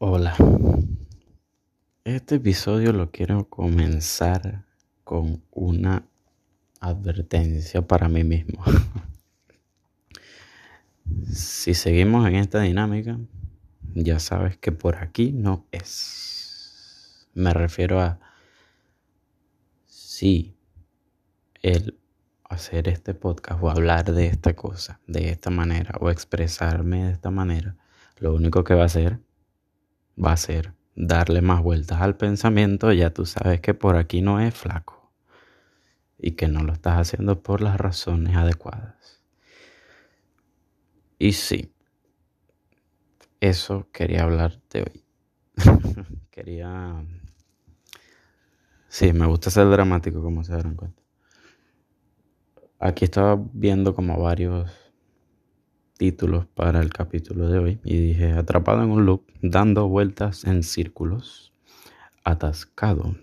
Hola. Este episodio lo quiero comenzar con una advertencia para mí mismo. si seguimos en esta dinámica, ya sabes que por aquí no es. Me refiero a si el hacer este podcast o hablar de esta cosa de esta manera o expresarme de esta manera, lo único que va a hacer va a ser darle más vueltas al pensamiento, ya tú sabes que por aquí no es flaco y que no lo estás haciendo por las razones adecuadas. Y sí, eso quería hablarte hoy. quería... Sí, me gusta ser dramático, como se darán cuenta. Aquí estaba viendo como varios títulos para el capítulo de hoy y dije atrapado en un loop, dando vueltas en círculos, atascado,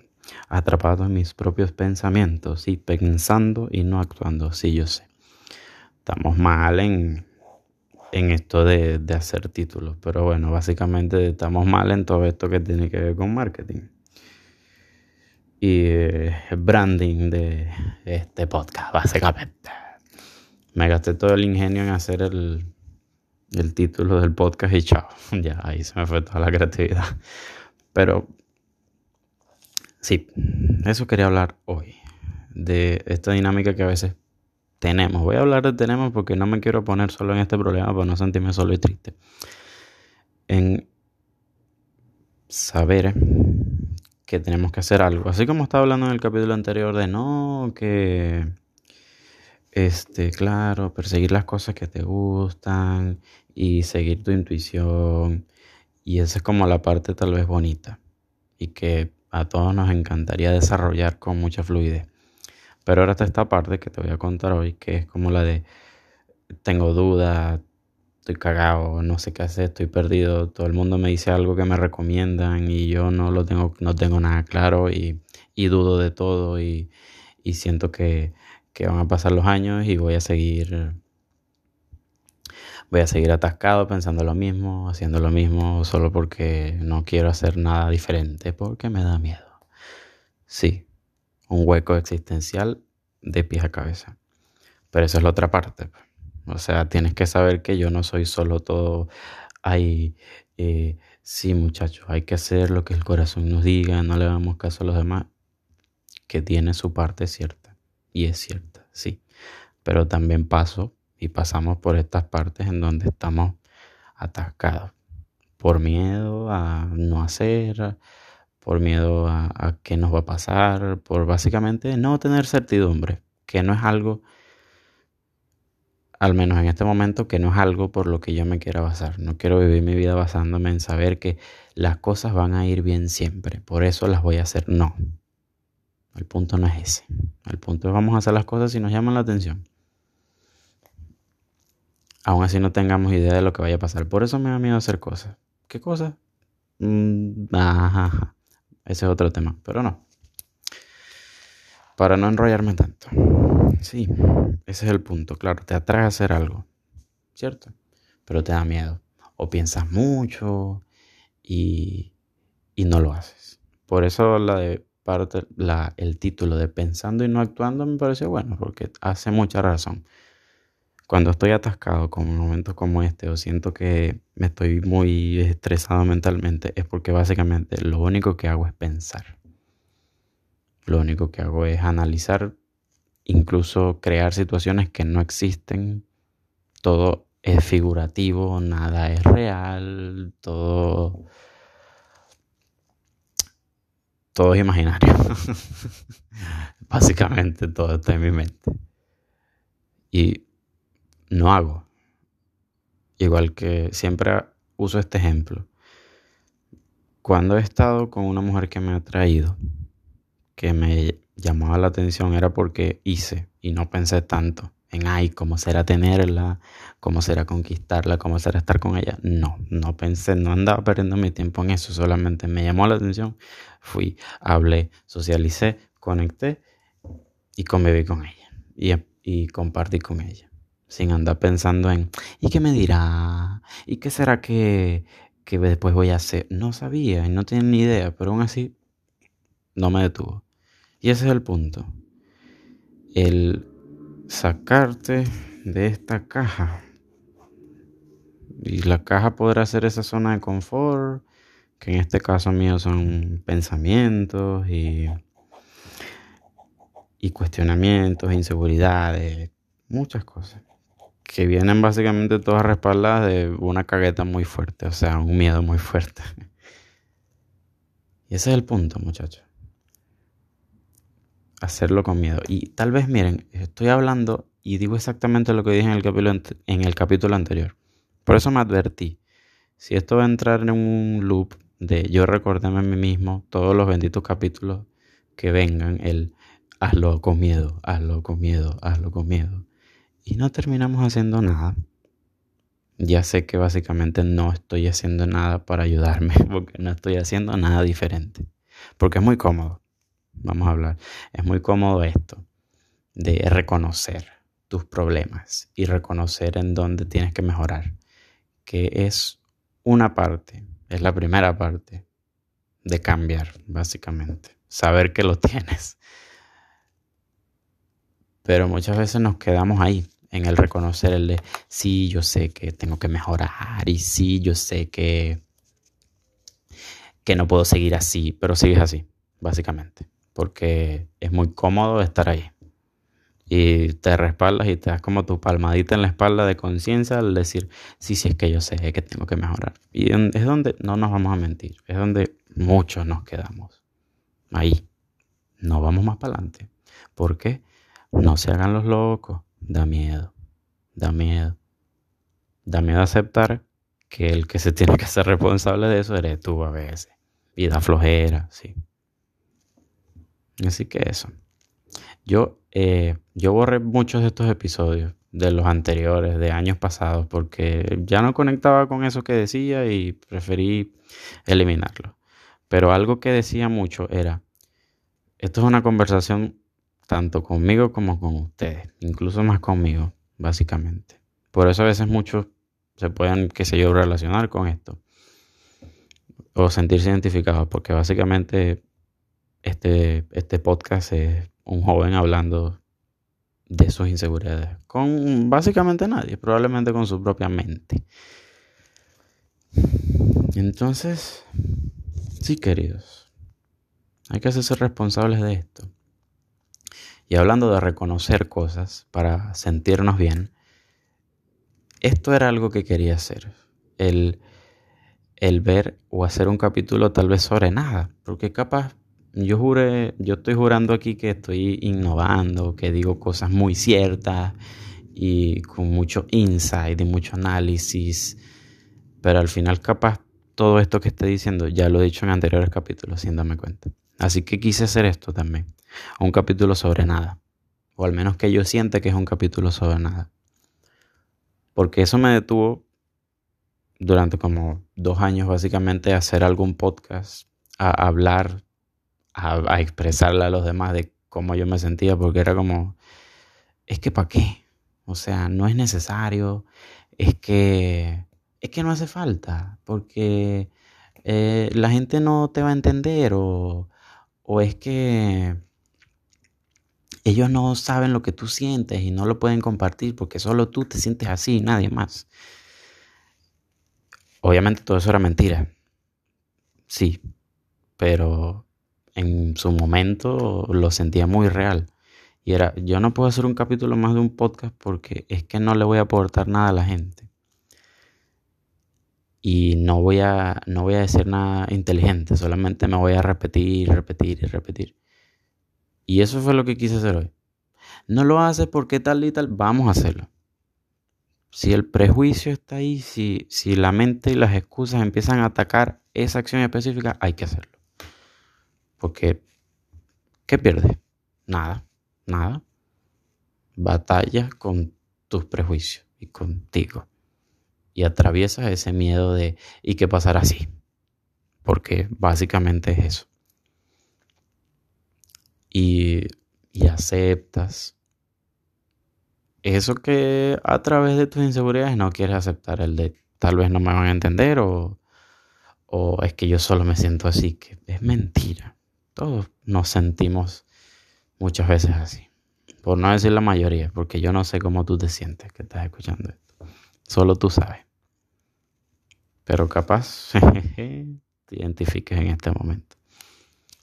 atrapado en mis propios pensamientos y pensando y no actuando. Sí, yo sé. Estamos mal en, en esto de, de hacer títulos, pero bueno, básicamente estamos mal en todo esto que tiene que ver con marketing y eh, branding de este podcast, básicamente me gasté todo el ingenio en hacer el, el título del podcast y chao, ya ahí se me fue toda la creatividad. Pero sí, eso quería hablar hoy, de esta dinámica que a veces tenemos. Voy a hablar de tenemos porque no me quiero poner solo en este problema para no sentirme solo y triste. En saber que tenemos que hacer algo. Así como estaba hablando en el capítulo anterior de no, que este, claro, perseguir las cosas que te gustan y seguir tu intuición. Y esa es como la parte tal vez bonita y que a todos nos encantaría desarrollar con mucha fluidez. Pero ahora está esta parte que te voy a contar hoy, que es como la de tengo dudas, estoy cagado, no sé qué hacer, estoy perdido, todo el mundo me dice algo que me recomiendan y yo no lo tengo, no tengo nada claro y, y dudo de todo y, y siento que que van a pasar los años y voy a seguir voy a seguir atascado pensando lo mismo, haciendo lo mismo solo porque no quiero hacer nada diferente, porque me da miedo. Sí, un hueco existencial de pies a cabeza. Pero esa es la otra parte. O sea, tienes que saber que yo no soy solo todo. Hay, eh, sí, muchachos, hay que hacer lo que el corazón nos diga, no le damos caso a los demás, que tiene su parte cierta y es cierta, sí. Pero también paso y pasamos por estas partes en donde estamos atascados por miedo a no hacer, por miedo a, a qué nos va a pasar, por básicamente no tener certidumbre, que no es algo, al menos en este momento, que no es algo por lo que yo me quiera basar. No quiero vivir mi vida basándome en saber que las cosas van a ir bien siempre, por eso las voy a hacer. No, el punto no es ese. El punto es vamos a hacer las cosas si nos llaman la atención. Aún así no tengamos idea de lo que vaya a pasar. Por eso me da miedo hacer cosas. ¿Qué cosas? Mm, ajá, Ese es otro tema, pero no. Para no enrollarme tanto. Sí, ese es el punto. Claro, te atrae a hacer algo, ¿cierto? Pero te da miedo. O piensas mucho y, y no lo haces. Por eso la de parte, la, el título de Pensando y no actuando me pareció bueno porque hace mucha razón. Cuando estoy atascado con momentos como este o siento que me estoy muy estresado mentalmente es porque básicamente lo único que hago es pensar. Lo único que hago es analizar, incluso crear situaciones que no existen. Todo es figurativo, nada es real, todo todo es imaginario. Básicamente todo está en mi mente. Y no hago. Igual que siempre uso este ejemplo. Cuando he estado con una mujer que me ha traído, que me llamaba la atención, era porque hice y no pensé tanto en, ay, cómo será tenerla, cómo será conquistarla, cómo será estar con ella. No, no pensé, no andaba perdiendo mi tiempo en eso, solamente me llamó la atención, fui, hablé, socialicé, conecté y conviví con ella y, y compartí con ella. Sin andar pensando en, ¿y qué me dirá? ¿Y qué será que que después voy a hacer. No sabía y no tenía ni idea, pero aún así no me detuvo. Y ese es el punto. El sacarte de esta caja. Y la caja podrá ser esa zona de confort, que en este caso mío son pensamientos y, y cuestionamientos, inseguridades, muchas cosas que vienen básicamente todas respaldadas de una cagueta muy fuerte, o sea, un miedo muy fuerte. Y ese es el punto, muchachos. Hacerlo con miedo. Y tal vez, miren, estoy hablando y digo exactamente lo que dije en el capítulo, en el capítulo anterior. Por eso me advertí. Si esto va a entrar en un loop de yo recordarme a mí mismo todos los benditos capítulos que vengan, el hazlo con miedo, hazlo con miedo, hazlo con miedo y no terminamos haciendo nada. Ya sé que básicamente no estoy haciendo nada para ayudarme, porque no estoy haciendo nada diferente. Porque es muy cómodo, vamos a hablar, es muy cómodo esto de reconocer tus problemas y reconocer en dónde tienes que mejorar, que es una parte, es la primera parte de cambiar, básicamente, saber que lo tienes. Pero muchas veces nos quedamos ahí, en el reconocer el de, sí, yo sé que tengo que mejorar y sí, yo sé que, que no puedo seguir así, pero sigues así, básicamente, porque es muy cómodo estar ahí. Y te respaldas y te das como tu palmadita en la espalda de conciencia al decir, sí, sí, es que yo sé que tengo que mejorar. Y es donde no nos vamos a mentir, es donde muchos nos quedamos. Ahí. No vamos más para adelante. ¿Por qué? No se hagan los locos. Da miedo, da miedo. Da miedo aceptar que el que se tiene que hacer responsable de eso eres tú a veces. Y da flojera, sí. Así que eso. Yo, eh, yo borré muchos de estos episodios de los anteriores, de años pasados, porque ya no conectaba con eso que decía y preferí eliminarlo. Pero algo que decía mucho era, esto es una conversación tanto conmigo como con ustedes, incluso más conmigo, básicamente. Por eso a veces muchos se pueden, qué sé yo, relacionar con esto o sentirse identificados, porque básicamente este, este podcast es un joven hablando de sus inseguridades, con básicamente nadie, probablemente con su propia mente. Entonces, sí, queridos, hay que hacerse responsables de esto. Y hablando de reconocer cosas para sentirnos bien, esto era algo que quería hacer. El, el ver o hacer un capítulo tal vez sobre nada. Porque capaz yo juré, yo estoy jurando aquí que estoy innovando, que digo cosas muy ciertas y con mucho insight y mucho análisis. Pero al final capaz todo esto que estoy diciendo ya lo he dicho en anteriores capítulos sin darme cuenta. Así que quise hacer esto también un capítulo sobre nada. O al menos que yo sienta que es un capítulo sobre nada. Porque eso me detuvo durante como dos años básicamente a hacer algún podcast, a hablar, a, expresarle a los demás de cómo yo me sentía, porque era como, es que ¿para qué? O sea, no es necesario, es que, es que no hace falta, porque eh, la gente no te va a entender o, o es que ellos no saben lo que tú sientes y no lo pueden compartir porque solo tú te sientes así nadie más. Obviamente todo eso era mentira. Sí, pero en su momento lo sentía muy real. Y era, yo no puedo hacer un capítulo más de un podcast porque es que no le voy a aportar nada a la gente. Y no voy a, no voy a decir nada inteligente, solamente me voy a repetir, repetir y repetir. Y eso fue lo que quise hacer hoy. No lo hace porque tal y tal, vamos a hacerlo. Si el prejuicio está ahí, si, si la mente y las excusas empiezan a atacar esa acción específica, hay que hacerlo. Porque, ¿qué pierdes? Nada, nada. Batalla con tus prejuicios y contigo. Y atraviesas ese miedo de, ¿y qué pasará así? Porque básicamente es eso y, aceptas eso que a través de tus inseguridades no quieres aceptar, el de tal vez no me van a entender o, o es que yo solo me siento así, que es mentira. Todos nos sentimos muchas veces así. Por no decir la mayoría, porque yo no sé cómo tú te sientes que estás escuchando esto. Solo tú sabes. Pero capaz te identifiques en este momento.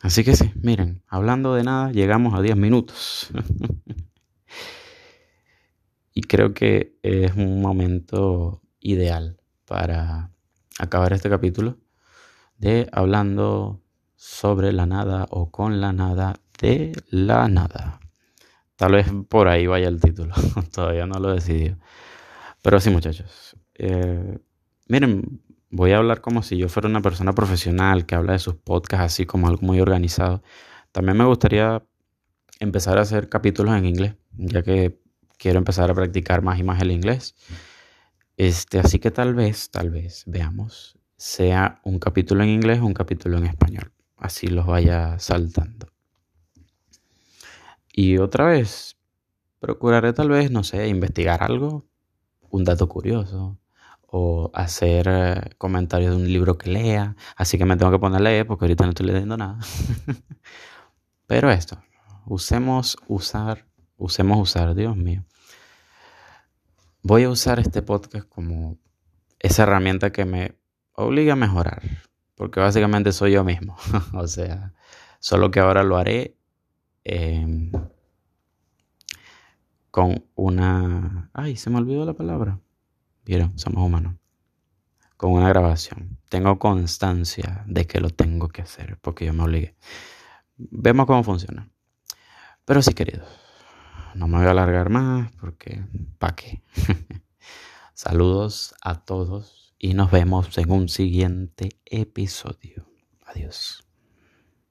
Así que sí, miren, hablando de nada, llegamos a 10 minutos. y creo que es un momento ideal para acabar este capítulo de hablando sobre la nada o con la nada de la nada. Tal vez por ahí vaya el título, todavía no lo he decidido. Pero sí, muchachos. Eh, miren, voy a hablar como si yo fuera una persona profesional que habla de sus podcasts así como algo muy organizado. También me gustaría empezar a hacer capítulos en inglés, ya que quiero empezar a practicar más y más el inglés. Este, así que tal vez, tal vez, veamos, sea un capítulo en inglés o un capítulo en español. Así los vaya saltando. Y otra vez, procuraré tal vez, no sé, investigar algo, un dato curioso, o hacer eh, comentarios de un libro que lea. Así que me tengo que poner a leer porque ahorita no estoy leyendo nada. Pero esto, usemos usar, usemos usar, Dios mío. Voy a usar este podcast como esa herramienta que me obliga a mejorar. Porque básicamente soy yo mismo. o sea, solo que ahora lo haré Em, con una... Ay, se me olvidó la palabra. Vieron, somos humanos. Con una grabación. Tengo constancia de que lo tengo que hacer porque yo me obligué. Vemos cómo funciona. Pero sí, queridos, no me voy a alargar más porque ¿para qué? Saludos a todos y nos vemos en un siguiente episodio. Adiós.